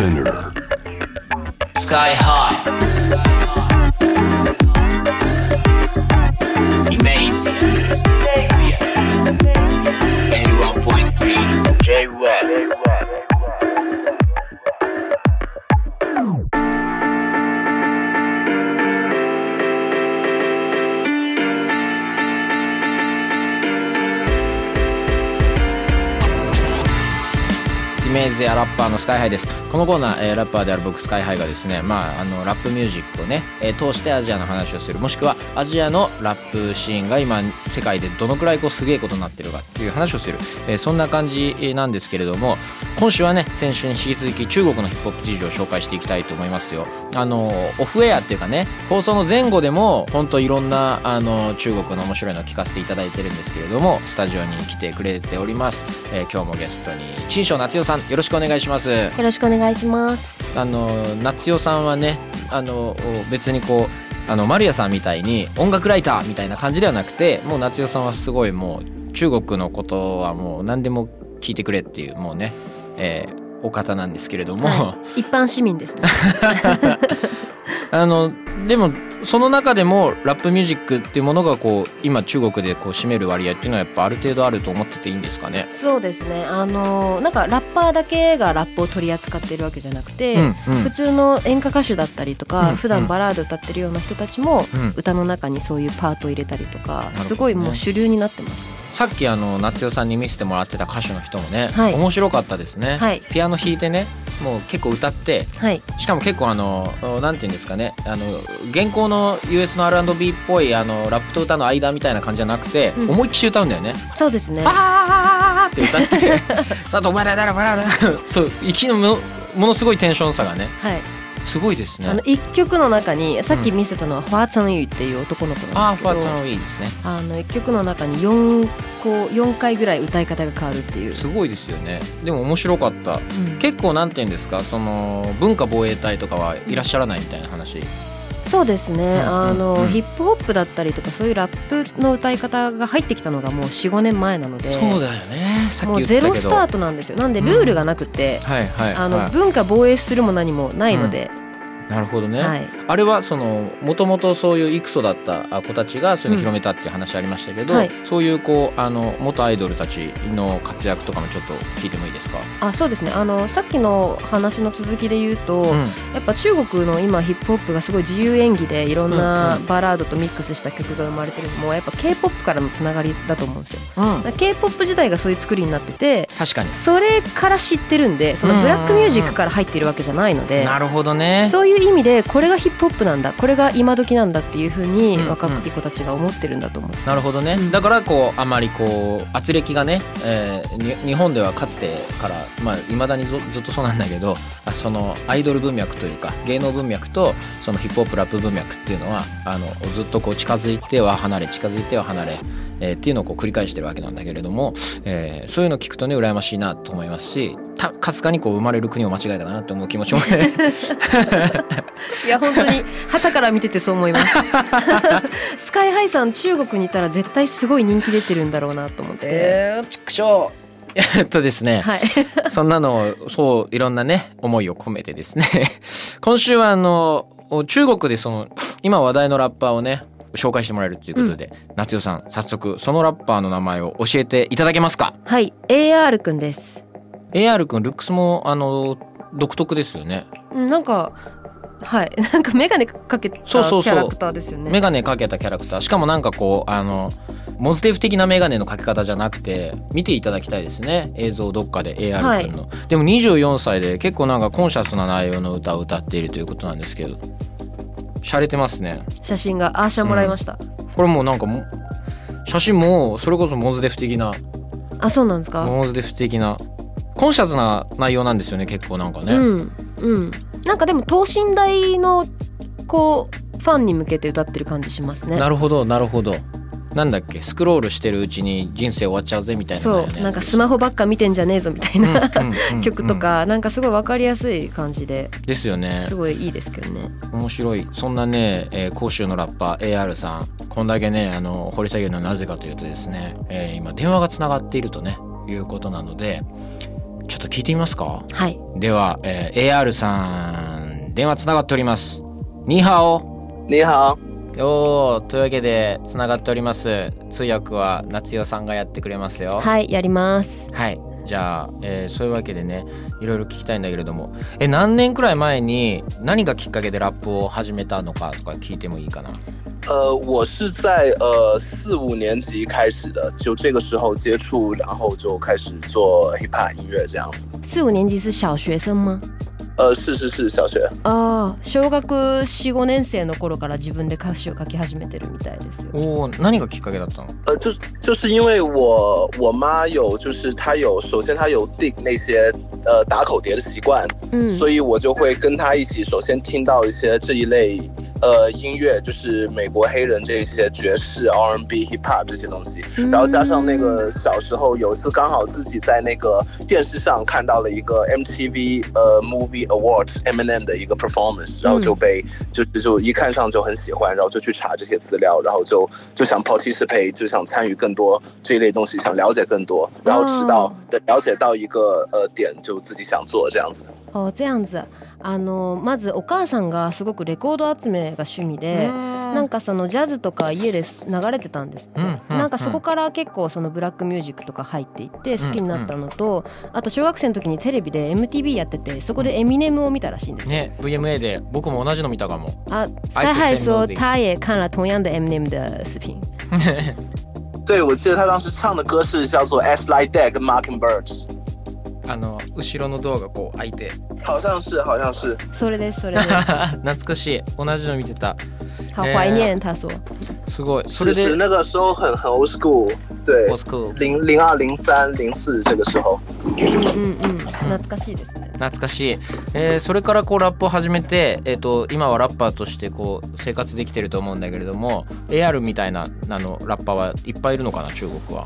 Spinner. Sky High Amazing 81.3イメージやラッパーのスカイハイです。このコーナー、えーラッパーである僕スカイハイがですねまああのラップミュージックをね、えー通してアジアの話をするもしくはアジアのラップシーンが今世界でどのくらいこうすげえことになってるかっていう話をする、えーそんな感じなんですけれども今週はね先週に引き続き中国のヒップホップ事情を紹介していきたいと思いますよ。あのオフエアっていうかね放送の前後でも本当いろんなあの中国の面白いのを聞かせていただいてるんですけれどもスタジオに来てくれております、えー今日もゲストに陳章夏代さんよろしくお願いしますよろしくお願いします。あの夏代さんはねあの別にこうあの丸谷さんみたいに音楽ライターみたいな感じではなくてもう夏代さんはすごいもう中国のことはもう何でも聞いてくれっていうもうね、えーお方なんですけれども、一般市民ですね。あのでもその中でもラップミュージックっていうものがこう今中国でこう占める割合っていうのはやっぱある程度あると思ってていいんですかね？そうですね。あのなんかラッパーだけがラップを取り扱っているわけじゃなくて、うんうん。普通の演歌歌手だったりとか、うん普段バラード歌ってるような人たちも、うん。歌の中にそういうパートを入れたりとか、ね。すごいもう主流になってます。さっきあの夏代さんに見せてもらってた歌手の人もね、はい。面白かったですね、はい。ピアノ弾いてねもう結構歌ってはい。しかも結構あのなんていうんですかねあの現行の US の R&B っぽいあのラップと歌の間みたいな感じじゃなくて、うん思いっきり歌うんだよね。そうですね。あーって歌って さあとバラバラバラバラそう息のもものすごいテンション差がねはい。すごいですね。あの一曲の中にさっき見せたのはファーツァンユーっていう男の子なんですけど、ファーツのいいですね。あの一曲の中に四こう四回ぐらい歌い方が変わるっていう。すごいですよね。でも面白かった。うん結構なんていうんですかその文化防衛隊とかはいらっしゃらないみたいな話。そうですね、うんあの、うんヒップホップだったりとかそういうラップの歌い方が入ってきたのがもう45年前なのでそうだよね。もう。ゼロスタートなんですよなんでルールがなくて、はいはいあのはい。文化防衛するも何もないので、なるほどね。はい、あれはそのもともとそういうイクソだった子たちがそういうのを広めたっていう話ありましたけど、うんはいそういうこうあの元アイドルたちの活躍とかもちょっと聞いてもいいですか？あそうですねあのさっきの話の続きで言うと、うんやっぱ中国の今ヒップホップがすごい自由演技でいろんうんなうんバラードとミックスした曲が生まれてるのもやっぱ k p o p からのつながりだと思うんですよ。うん、k p o p 自体がそういう作りになってて確かに。それから知ってるんでそのブラックミュージックから入っているわけじゃないので。なるほどね。そういう意味でこれがヒップホップなんだこれが今時なんだっていうふうにうんうん。若い子たちが思ってるんだと思う、なるほどね、うん。だからこうあまりこう圧力がね、えーに日本ではかつてからまあいまだにずずっとそうなんだけどあそのアイドル文脈というか芸能文脈とそのヒップホップラップ文脈っていうのはあのずっとこう近づいては離れ近づいては離れ、えーっていうのをこう繰り返してるわけなんだけれども、えーそういうの聞くとね羨ましいなと思いますしたかすかにこう生まれる国を間違えたかなと思う気持ちもね。いや本当に旗から見ててそう思います。スカイハイさん中国にいたら絶対すごい人気出てるんだろうなと思って、えー、畜生えっとですね、はい。そんなのをそういろんなね思いを込めてですね。今週はあの中国でその今話題のラッパーをね紹介してもらえるということで、夏代さん早速そのラッパーの名前を教えていただけますか？はい AR くんです。AR 君ルックスもあの独特ですよね。うんなんかはい なんか眼鏡かけたキャラクターですよね。メガネかけたキャラクター。しかもなんかこうあのモズデフ的なメガネのかけ方じゃなくて見ていただきたいですね。映像どっかで AR 君の、でも24歳で結構なんかコンシャスな内容の歌を歌っているということなんですけど洒落てますね。写真が。アーシャもらいました、これもうなんかも写真もそれこそモズデフ的な。あそうなんですか？モズデフ的な。コンシャスな内容なんですよね結構なんかね、うんうん。なんかでも等身大のこうファンに向けて歌ってる感じしますね。なるほどなるほどなんだっけスクロールしてるうちに人生終わっちゃうぜみたいなそ内容のやつうなんかスマホばっか見てんじゃねえぞみたいな、曲とかなんかすごい分かりやすい感じで。ですよね。すごいいいですけどね。面白い。そんなね、えー、甲州のラッパー AR さん。こんだけねあの掘り下げるのはなぜかというとですね、えー今電話がつながっているとねいうことなのでちょっと聞いてみますか？はい。では、えー AR さん電話つながっております。ニーハオ你好，おーというわけでつながっております。通訳は夏代さんがやってくれますよ。はいやります。はい。じゃあ、えーそういうわけでねいろいろ聞きたいんだけれども。え何年くらい前に何がきっかけでラップを始めたのかとか聞いてもいいかな？呃，我是在呃四五年级开始的，就这个时候接触，然后就开始做 hip hop 音乐这样子。四五年级是小学生吗？呃，是是是，小学。ああ小学45年生の頃から自分で歌詞を書き始めてるみたいですよおお何がきっかけだったの呃，就就是因为我我妈有，就是她有，首先她有 dig 那些呃打口碟的习惯，うん所以我就会跟她一起，首先听到一些这一类 呃音乐，就是美国黑人这一些爵士、R&B、hip hop 这些东西，然后加上那个小时候有一次刚好自己在那个电视上看到了一个 MTV 呃 Movie Awards Eminem 的一个 performance，然后就被就就就一看上就很喜欢，然后就去查这些资料，然后就就想 participate，就想参与更多这一类东西，想了解更多，然后直到、哦了解到一个呃点，就自己想做这样子。あ这样子あのまずお母さんがすごくレコード集め が趣味でなんかそのジャズとか家で流れてたんですって、うんうんなんかそこから結構そのブラックミュージックとか入っていって好きになったのと、あと小学生の時にテレビで MTV やっててそこでエミネムを見たらしいんですよ。ね VMA で僕も同じの見たかも。啊，Sky High 说他也看了同样的 Eminem 的视频。对，我记得他当时唱的歌是叫做《As Like That》跟《Mockingbirds》，あの後ろのドアがこう開いて好像是，好像是。それですそれです。懐かしい同じの見てた好怀念，他说。すごいそれで那个时候很很 old school，对ポ，スク零零二、零三、零四这个时候。うんうんうん。懐かしいですね。懐かしい、えーそれからこうラップを始めて、えー、と今はラッパーとしてこう生活できてると思うんだけれども AR みたいなあのラッパーはいっぱいいるのかな中国は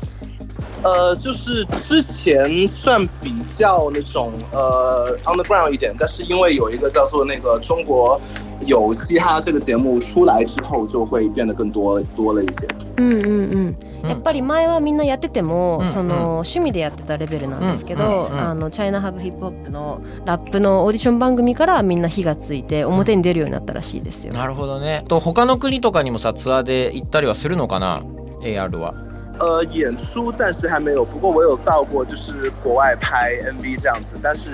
呃，就是之前算比较那种呃 underground 一点，但是因为有一个叫做那个中国有嘻哈这个节目出来之后，就会变得更多多了一些。うんうんうん。やっぱり前はみんなやってても、うんその趣味でやってたレベルなんですけど、うんうんうん。あのチャイナハブヒップホップのラップのオーディション番組からみんな火がついて表に出るようになったらしいですよ。なるほどね。と他の国とかにもさツアーで行ったりはするのかな？AR は呃，演出暂时还没有，不过我有到过就是国外拍 MV 这样子，但是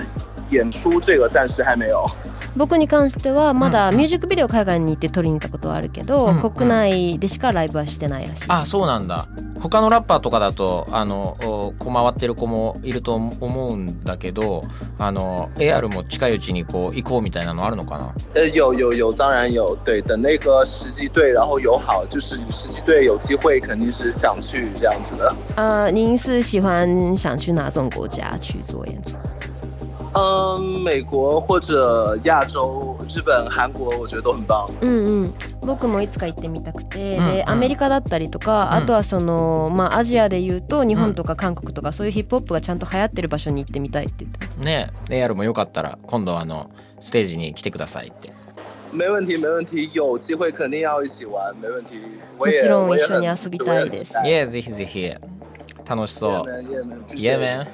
演出这个暂时还没有。僕に関してはまだミュージックビデオ海外に行って撮りに行ったことはあるけど、うんうん国内でしかライブはしてないらしい。あそうなんだ他のラッパーとかだとあのおこう回ってる子もいると思うんだけどあの AR も近いうちにこう行こうみたいなのあるのかな呃，有有有，当然有。对，等那个实习队然后友好，就是实习队有机会，肯定是想去这样子的。呃，您是喜欢想去哪种国家去做演出？嗯，美国或者亚洲、日本、韩国，我觉得都很棒。うんうん、僕もいつか行ってみたくて、うん。うん。でアメリカだったりとか、うん。あとはその、まあ、アジアで言うと日本とか韓国とか、そういうヒップホップがちゃんと流行ってる場所に行ってみたいって言ってます。ね AR もよかったら今度あのステージに来てくださいって。没问题，没问题，有机会肯定要一起玩，没问题。我も也ちろん一緒に遊びたいです。いやぜひぜひ。楽しそう。うイエメン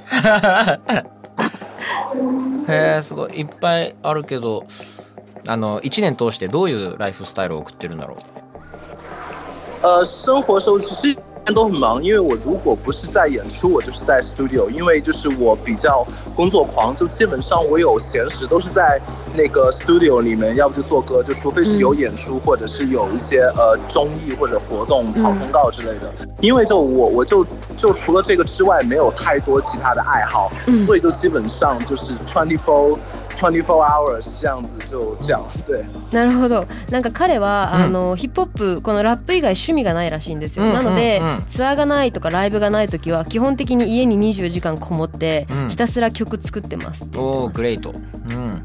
へえすごい。いっぱいあるけどあの1年通してどういうライフスタイルを送ってるんだろう？あ，生活都很忙，因为我如果不是在演出，我就是在 studio，因为就是我比较工作狂，就基本上我有闲时都是在那个 studio 里面，要不就做歌，就除非是有演出、或者是有一些呃综艺或者活动跑通告之类的，因为就我我就就除了这个之外没有太多其他的爱好，嗯。所以就基本上就是 twenty four twenty four hours 这样子就这样，对。なるほど。なんか彼は、うん。あのヒップホップこのラップ以外趣味がないらしいんですよ、うんなので、うん。うんツアーがないとかライブがない時は基本的に家に24時間こもって、うん。ひたすら曲作ってますっておおグレートうん。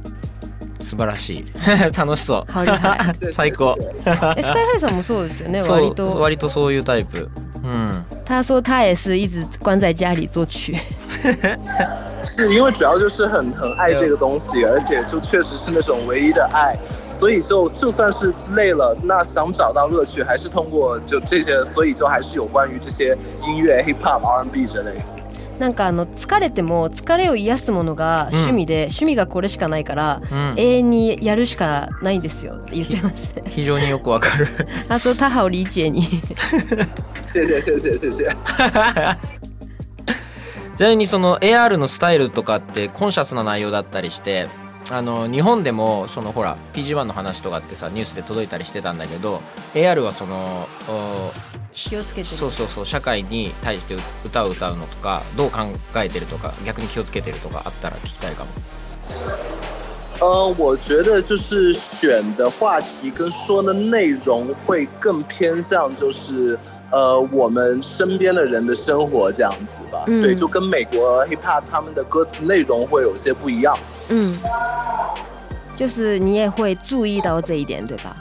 素晴らしい。楽しそう。最高。えスカイハイさんもそうですよね？そう割と。割とそういうタイプ。うん。他说他也是一直关在家里作曲 是因为主要就是很很爱这个东西，而且就确实是那种唯一的爱，所以就就算是累了，那想找到乐趣还是通过就这些，所以就还是有关于这些音乐、hip hop、R&B 之类。 なんかあの疲れても疲れを癒すものが趣味で、趣味がこれしかないから、うん永遠にやるしかないんですよって言ってますね。非常によくわかるあそう他好理解に。谢谢谢谢谢谢。 ちなみにその AR のスタイルとかってコンシャスな内容だったりしてあの日本でもそのほら PG1 の話とかってさニュースで届いたりしてたんだけど AR はそのお気をつけてるそうそうそう社会に対して歌を歌うのとかどう考えてるとか逆に気をつけてるとかあったら聞きたいかも。呃，我觉得就是选的话题跟说的内容会更偏向就是呃我们身边的人的生活这样子吧。嗯对，就跟美国 hip hop 他们的歌词内容会有些不一样。嗯，就是你也会注意到这一点，对吧？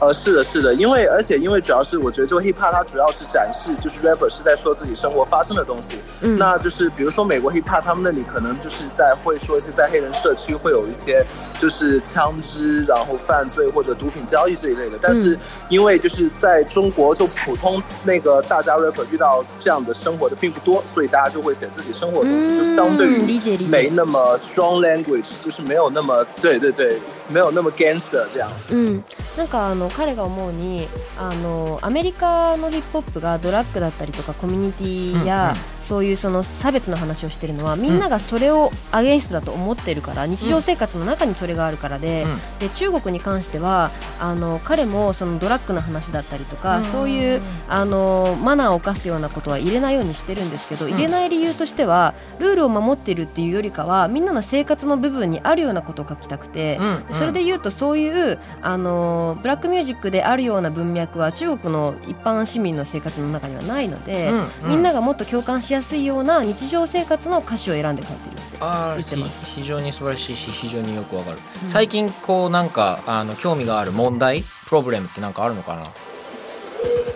呃，是的，是的，因为而且因为主要是我觉得就 hip hop 它主要是展示就是 rapper 是在说自己生活发生的东西。嗯那就是比如说美国 hip hop 他们那里可能就是在会说一些在黑人社区会有一些就是枪支，然后犯罪或者毒品交易这一类的。但是因为就是在中国就普通那个大家 rapper 遇到这样的生活的并不多，所以大家就会写自己生活的东西，就相对于嗯理解理解没那么 strong language，就是没有那么对对对，没有那么 gangster 这样。うん、なんかあ 彼が思うにあのアメリカのヒップホップがドラッグだったりとかコミュニティや、うんうん。そういうその差別の話をしてるのはみんながそれをアゲインストだと思ってるから日常生活の中にそれがあるからで,、うん。で中国に関してはあの彼もそのドラッグの話だったりとか、うん。そういうあのマナーを犯すようなことは入れないようにしてるんですけど、ん。入れない理由としてはルールを守ってるっていうよりかはみんなの生活の部分にあるようなことを書きたくて、うん。それで言うとそういうあのブラックミュージックであるような文脈は中国の一般市民の生活の中にはないので、みんながもっと共感しやすいような日常生活の歌詞を選んで書いてるってあ言ってます。非常に素晴らしいし非常によくわかる、最近こうなんかあの興味がある問題プロブレムってなんかあるのかな？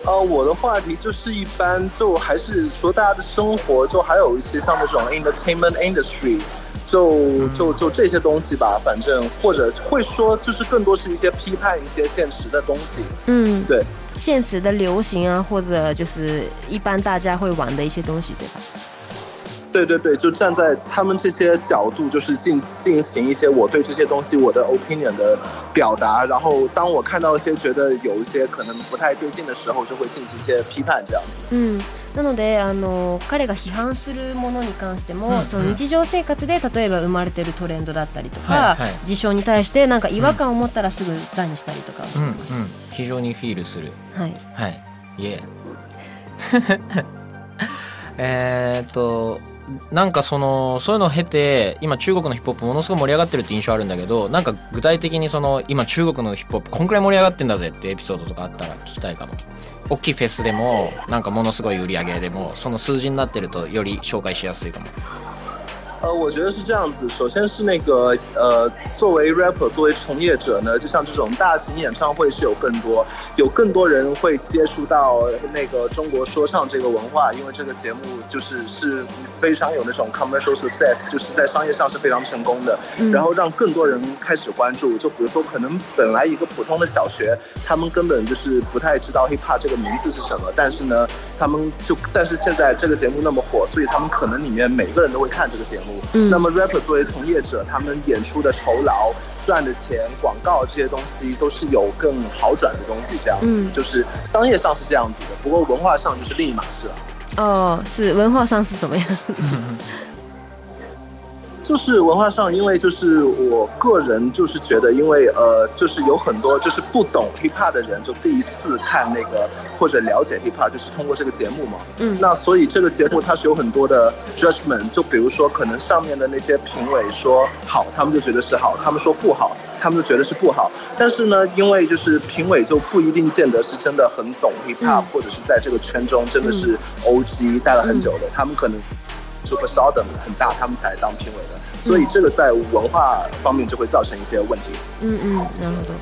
呃，我的话题就是一般，就还是说大家的生活，就还有一些像那种 entertainment industry，就就就这些东西吧，反正或者会说，就是更多是一些批判一些现实的东西。嗯，对，现实的流行啊，或者就是一般大家会玩的一些东西，对吧？对对对，就站在他们这些角度，就是进进行一些我对这些东西我的 opinion 的表达。然后当我看到一些觉得有一些可能不太对劲的时候，就会进行一些批判，这样子。うん、なのであの彼が批判するものに関しても、うんその日常生活で例えば生まれてるトレンドだったりとか、はいはい事象に対してなんか違和感を持ったらすぐガにしたりとかをしてうんうんます。非常にフィールするはい。はいいええーっと なんかそのそういうのを経て今中国のヒップホップものすごい盛り上がってるって印象あるんだけどなんか具体的にその今中国のヒップホップこんくらい盛り上がってんだぜってエピソードとかあったら聞きたいかも。大きいフェスでもなんかものすごい売り上げでもその数字になってるとより紹介しやすいかも。呃，我觉得是这样子。首先是那个呃，作为 rapper，作为从业者呢，就像这种大型演唱会是有更多，有更多人会接触到那个中国说唱这个文化，因为这个节目就是是非常有那种 commercial success，就是在商业上是非常成功的。嗯然后让更多人开始关注。就比如说，可能本来一个普通的小学，他们根本就是不太知道 hip hop 这个名字是什么，但是呢，他们就但是现在这个节目那么火，所以他们可能里面每个人都会看这个节目。嗯那么 rapper 作为从业者，他们演出的酬劳。赚的钱、广告这些东西都是有更好转的东西，这样子、嗯就是商业上是这样子的，不过文化上就是另一码事了。哦，是文化上是什么样？就是文化上，因为就是我个人就是觉得，因为呃，就是有很多就是不懂 hip hop 的人，就第一次看那个或者了解 hip hop，就是通过这个节目嘛。嗯那所以这个节目它是有很多的 judgment，就比如说可能上面的那些评委说好，他们就觉得是好；他们说不好，他们就觉得是不好。但是呢，因为就是评委就不一定见得是真的很懂 hip hop，、嗯或者是在这个圈中真的是 OG 待了很久的，他们可能 super stardom 很大，他们才当评委的。所以这个在文化方面就会造成一些问题，うんうん、なるほど。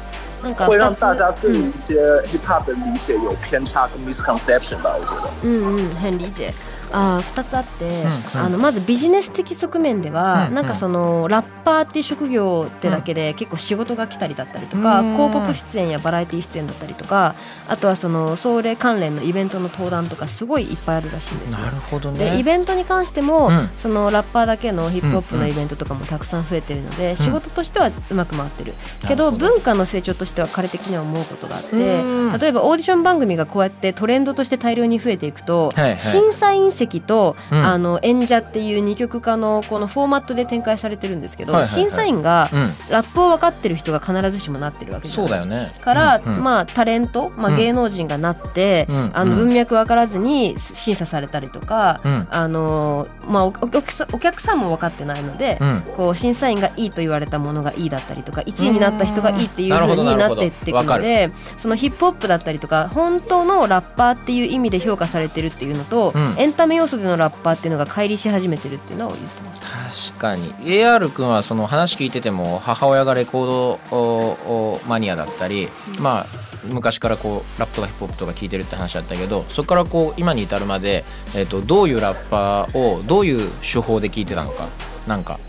なんか会让二つ大家对うん一些 hip hop 的理解有偏差跟 misconception 吧，我觉得。嗯嗯，很理解。 あー2つあって、うんうん。あのまずビジネス的側面では、うんうん。なんかそのラッパーっていう職業ってだけで結構仕事が来たりだったりとか、うん。広告出演やバラエティ出演だったりとかあとはそのそれ関連のイベントの登壇とかすごいいっぱいあるらしいんですねなるほどね。でイベントに関しても、うん。そのラッパーだけのヒップホップうんうん。のイベントとかもたくさん増えてるので、仕事としてはうまく回ってる、なけど文化の成長としては彼的には思うことがあってうん。例えばオーディション番組がこうやってトレンドとして大量に増えていくと、はいはい。審査員席と、うん。あの演者っていう二極化のこのフォーマットで展開されてるんですけど、はいはいはい。審査員がうん。ラップを分かってる人が必ずしもなってるわけじゃない。そうだよね。から、うんうん。まあ、タレント、まあ、うん。芸能人がなって、うんあのうん文脈分からずに審査されたりとか、うん。あのまあ、おお客さんお客さんも分かってないので、うん。こう審査員がいいと言われたものがいいだったりとか1位になった人がいいっていううん。風になっていっていくのでそのヒップホップだったりとか本当のラッパーっていう意味で評価されてるっていうのと、うん。エンタメ要素でのラッパーっていうのが乖離し始めてるっていうのを言ってました。確かに。AR 君はその話聞いてても母親がレコードマニアだったり、まあ昔からこうラップとかヒップホップとか聞いてるって話だったけどそこからこう今に至るまで、えっとどういうラッパーをどういう手法で聞いてたのかなんか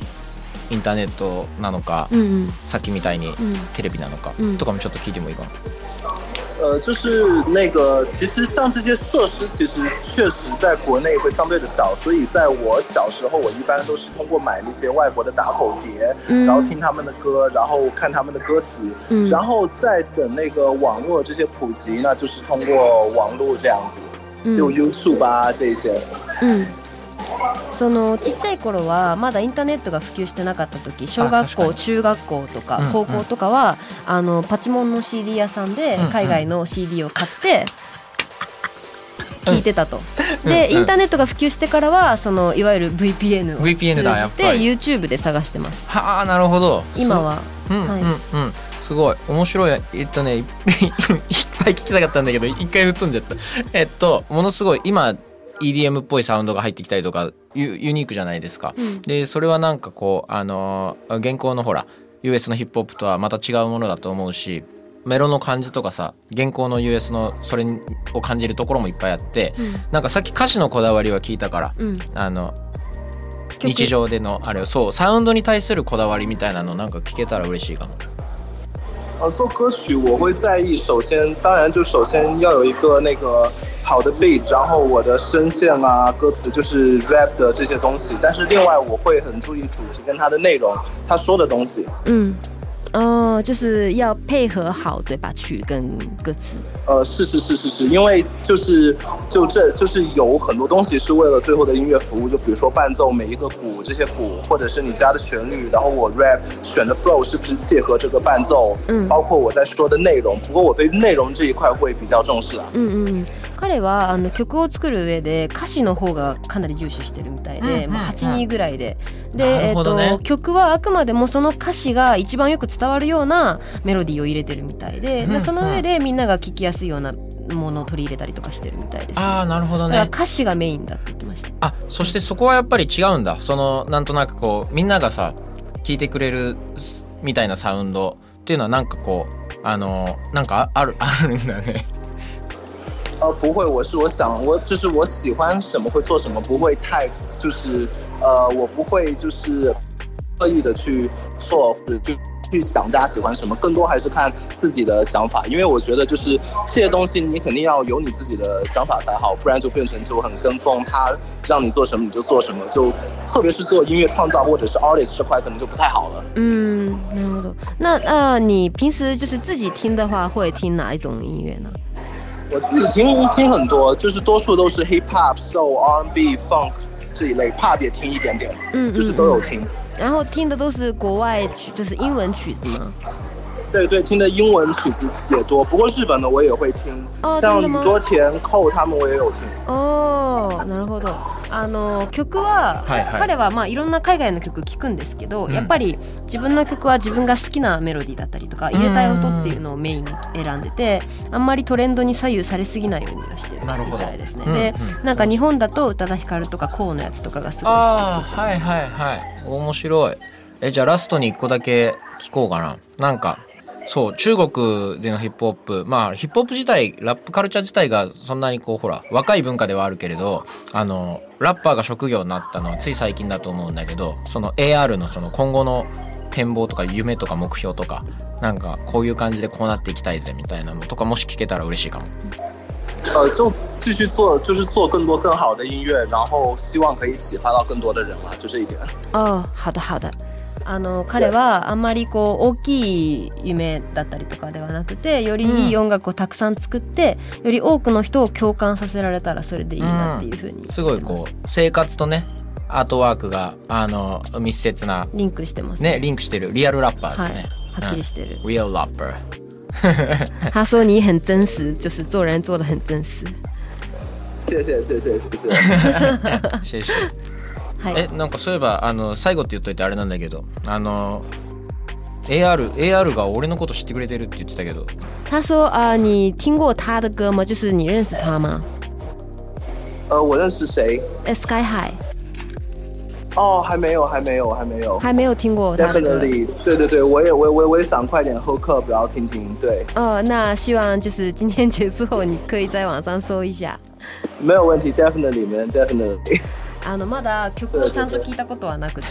インターネットなのか、うんうん。さっきみたいにうん。テレビなのか、うん。とかもちょっと聞いてもいいかな。呃，就是那个，其实像这些设施，其实确实在国内会相对的少，所以在我小时候，我一般都是通过买那些外国的打口碟，嗯然后听他们的歌，然后看他们的歌词，嗯然后再等那个网络这些普及，那就是通过网络这样子，うん就 YouTube 啊这一些。うん そのちっちゃい頃はまだインターネットが普及してなかった時小学校中学校とかうん高校とかは、あのパチモンの CD 屋さんでうん海外の CD を買って聞いてたと。うんでインターネットが普及してからはそのいわゆる VPN を通じて YouTube で探してます。はあなるほど。今は。うんはい。うん。うんすごい。面白い。えっとねいっいっぱい聞きたかったんだけど一回吹っ飛んじゃった。えっとものすごい今 EDM っぽいサウンドが入ってきたりとかユユニークじゃないですか、うん。でそれはなんかこうあのー現行のほら US のヒップホップとはまた違うものだと思うしメロの感じとかさ現行の US のそれを感じるところもいっぱいあって、なんかさっき歌詞のこだわりは聞いたからうん。うんあの曲。日常でのあれそうサウンドに対するこだわりみたいなのなんか聞けたら嬉しいかも。呃，做歌曲我会在意，首先当然就首先要有一个那个好的 beat，然后我的声线啊、歌词就是 rap 的这些东西，但是另外我会很注意主题跟它的内容，他说的东西。嗯哦，就是要配合好对吧？曲跟歌词。呃，是是是是是，因为就是就这就是有很多东西是为了最后的音乐服务，就比如说伴奏每一个鼓这些鼓，或者是你加的旋律，然后我 rap 选的 flow 是不是切合这个伴奏，嗯包括我在说的内容。不过我对内容这一块会比较重视啊。うんうん、彼はあの曲を作る上で歌詞の方がかなり重視してるみたいで、うんまあ、8人ぐらいで。な で、えっるほどね。と曲はあくまでもその歌詞が一番よく伝わるようなメロディーを入れてるみたいで、うんでその上でみんなが聴きやすいようなものを取り入れたりとかしてるみたいです、ね。ああなるほどね。だから歌詞がメインだって言ってました。あそしてそこはやっぱり違うんだ。そのなんとなくこうみんながさ聞いてくれるみたいなサウンドっていうのはなんかこうあのなんかああるあるんだね。呃，不会，我是我想我就是我喜欢什么会做什么，不会太就是呃，我不会就是刻意的去做或者去去想大家喜欢什么，更多还是看自己的想法，因为我觉得就是这些东西你肯定要有你自己的想法才好，不然就变成就很跟风，他让你做什么你就做什么，就特别是做音乐创造或者是 artist 这块可能就不太好了。嗯，なるほど。那呃，你平时就是自己听的话，会听哪一种音乐呢？我自己听听很多，就是多数都是 hip hop、soul、R&B、funk 这一类，pop 也听一点点，嗯，就是都有听。然后听的都是国外曲，就是英文曲子吗？对对，听的英文曲子也多，不过日本的我也会听，哦像宇多田、寇他们我也有听。おーなるほどあの曲は、はいはい。彼はまあいろんな海外の曲聴くんですけど、うん。やっぱり自分の曲は自分が好きなメロディーだったりとか入れたい音っていうのをメインに選んでてあんまりトレンドに左右されすぎないようにはしてるなるほどみたいですね。うんで、うんなんか日本だと宇多田ヒカルとかコウのやつとかがすごい好きああはいはいはい。面白い。えじゃあラストに一個だけ聞こうかな。なんかそう中国でのヒップホップまあヒップホップ自体ラップカルチャー自体がそんなにこうほら若い文化ではあるけれどあのラッパーが職業になったのはつい最近だと思うんだけどその AR のその今後の展望とか夢とか目標とかなんかこういう感じでこうなっていきたいぜみたいなのとかもし聞けたら嬉しいかも。呃，就继续做，就是做更多更好的音乐，然后希望可以启发到更多的人嘛，就这一点。ああ好的好的あの彼はあんまりこう大きい夢だったりとかではなくてよりいい音楽をたくさん作って、より多くの人を共感させられたらそれでいいなっていうふうに、す。ごいこう生活とねアートワークがあの密接なリンクしてますね。リンクしてる。リアルラッパーですはい。ね。はっきりしてる、Real rapper 他说你很真实就是做人做的很真实谢谢谢谢谢谢。シェイシェイはいえなんかそういえばあの最後って言っといてあれなんだけどあの AR, AR が俺のこと知ってくれてるって言ってたけど他说啊、你听过他的歌吗？就是你认识他吗？呃，我认识谁？呃，Sky High 哦，还没有，还没有，还没有。还没有听过他的歌。Definitely，对对对，我也我我我也想快点 hook up，然后听听。对，哦，那希望就是今天结束后，你可以在网上搜一下。没有问题，Definitely man Definitely。あのまだ曲をちゃんと聞いたことはなくて、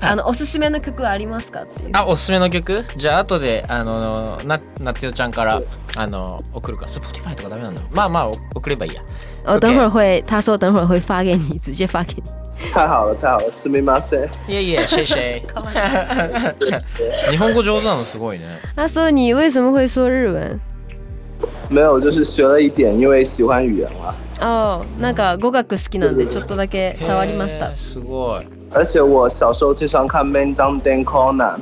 あのおすすめの曲ありますかっていう。あおすすめの曲？じゃあ後であのな夏代ちゃんからあの送るか Spotify とかダメなんだまあまあ送ればいいや哦，OK 等会儿会，他说等会儿会发给你，直接发给你。太好了，太好了，すみません。いやいやシェイシェイ日本語上手なのすごいね他说你为什么会说日文？没有，就是学了一点，因为喜欢语言嘛。哦，なんか語学好きなんでちょっとだけ触りました。すごい而且我小时候经常看《Man Down Dan Conan》。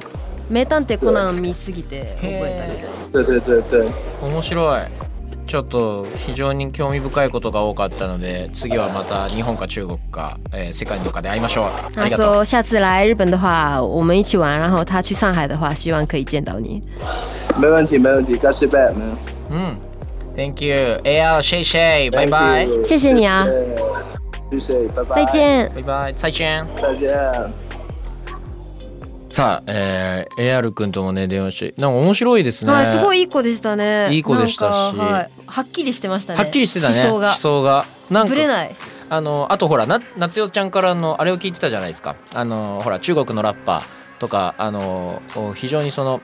名探偵コナン見すぎて覚えたみたいです。对对对对，面白いちょっと非常に興味深いことが多かったので次はまた日本か中国か、えー世界のどっかで会いましょうあ他りがとう说下次来日本的话，我们一起玩，然后他去上海的话，希望可以见到你。没问题没问题，再次拜们。うん Thank you AR シェイシェイバイバイ Thank you 谢谢你啊，谢谢，拜拜。再。见。バイバイ再见再见。さあ、えー、AR 君ともね電話してなんか面白いですねはい、すごいいい子でしたね。いい子でしたしはい、はっきりしてましたね。はっきりしてたね思想が。がなんかぶれない。あのあとほらな夏代ちゃんからのあれを聞いてたじゃないですかあのほら中国のラッパーとかあのお非常にその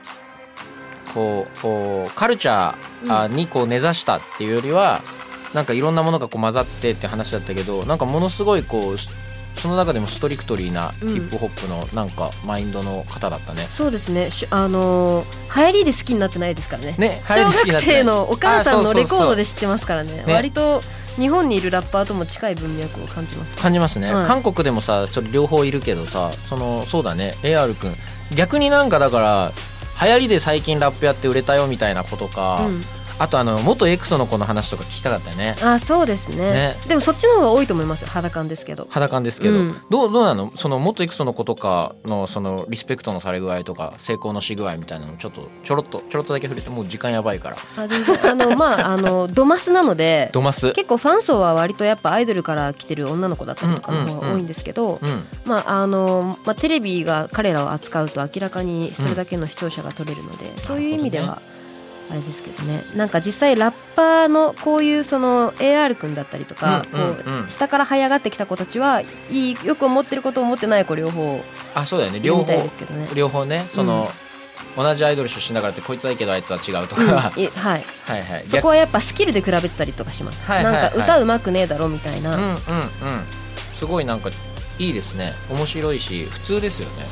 こうこうカルチャーあにこう根ざしたっていうよりは、なんかいろんなものがこう混ざってって話だったけどなんかものすごいこうその中でもストリクトリーなヒップホップのなんかマインドの方だったね。そうですね。しあのー流行りで好きになってないですからね。ね小学生のお母さんのレコードでで知ってますからね。ね割と日本にいるラッパーとも近い文脈を感じます。感じますね、はい韓国でもさそれ両方いるけどさそのそうだね AR 君逆になんかだから流行りで最近ラップやって売れたよみたいなことか、うん、あとあの元エクソの子の話とか聞きたかったよね。あそうですね。ね。でもそっちの方が多いと思いますよ肌感ですけど。裸感ですけど、うん。どうどうなの？その元エクソの子とかのそのリスペクトのされ具合とか成功のし具合みたいなのちょっとちょろっとちょろっとだけ触れてもう時間やばいから。あ全然。あのまああのドマスなので。ドマス。結構ファン層は割とやっぱアイドルから来てる女の子だったりとかの方うんうんうんが多いんですけど、うん。まああのまあ、テレビが彼らを扱うと明らかにそれだけの視聴者が取れるので、そういう意味ではあれですけどね。なんか実際ラッパーのこういうその AR 君だったりとか、うんうんうん。こう下から這い上がってきた子たちはいいよく思ってることを思ってない子両方あそうだよね。両方ですけどね。両方ねその、同じアイドル出身だからってこいつはいいけどあいつは違うとか、うん。はい。いはい、はい。そこはやっぱスキルで比べてたりとかします、はいはいはい。なんか歌うまくねえだろみたいな、うんうんうん。すごいなんかいいですね面白いし普通ですよね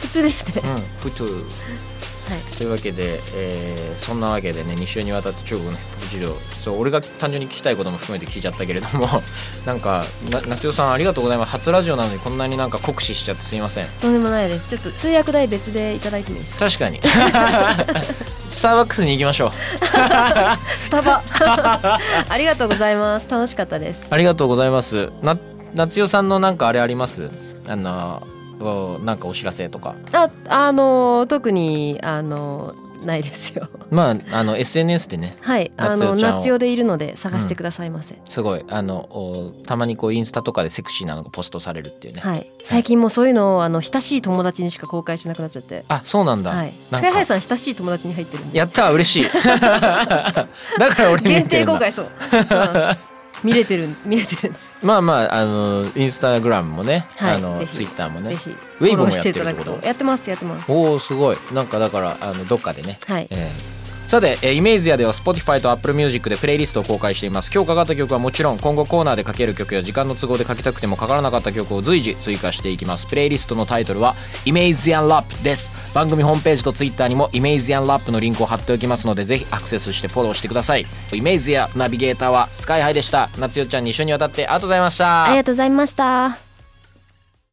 普通ですね、うん普通というわけで、えーそんなわけでね2週にわたって中国の事情そう俺が単純に聞きたいことも含めて聞いちゃったけれども なんかな夏代さんありがとうございます。初ラジオなのにこんなになんか酷使しちゃってすいません。とんでもないです。ちょっと通訳代別でいただいてもいいですか？確かに。スターバックスに行きましょう。スタバ。ありがとうございます。楽しかったです。ありがとうございます。な夏代さんのなんかあれあります？あのおなんかお知らせとか。ああの特にあのないですよ。まああの SNS でねはいあの夏代でいるので探してくださいませ、すごい。あのおたまにこうインスタとかでセクシーなのがポストされるっていうね、はい。最近もうそういうのをあの親しい友達にしか公開しなくなっちゃって。あそうなんだ、はい。スカイハイさん親しい友達に入ってるんで。やったー嬉しい。だから俺限定公開そう。そうなんです見れてる見れてるんです。まあまああのインスタグラムもね、はいあのツイッターもね。ぜひウェイボもフォローしていただくやってるってこと。とやってますやってます。おおすごい。なんかだからあのどっかでね、はい。えーさて、えーイメージアでは Spotify と Apple Music でプレイリストを公開しています。今日かかった曲はもちろん今後コーナーでかける曲や時間の都合でかけたくてもかからなかった曲を随時追加していきます。プレイリストのタイトルはイメージアンラップです。番組ホームページと Twitter にもイメージアンラップのリンクを貼っておきますのでぜひアクセスしてフォローしてください。イメージアナビゲーターはスカイハイでした。夏代ちゃんに一緒に渡ってありがとうございました。ありがとうございました。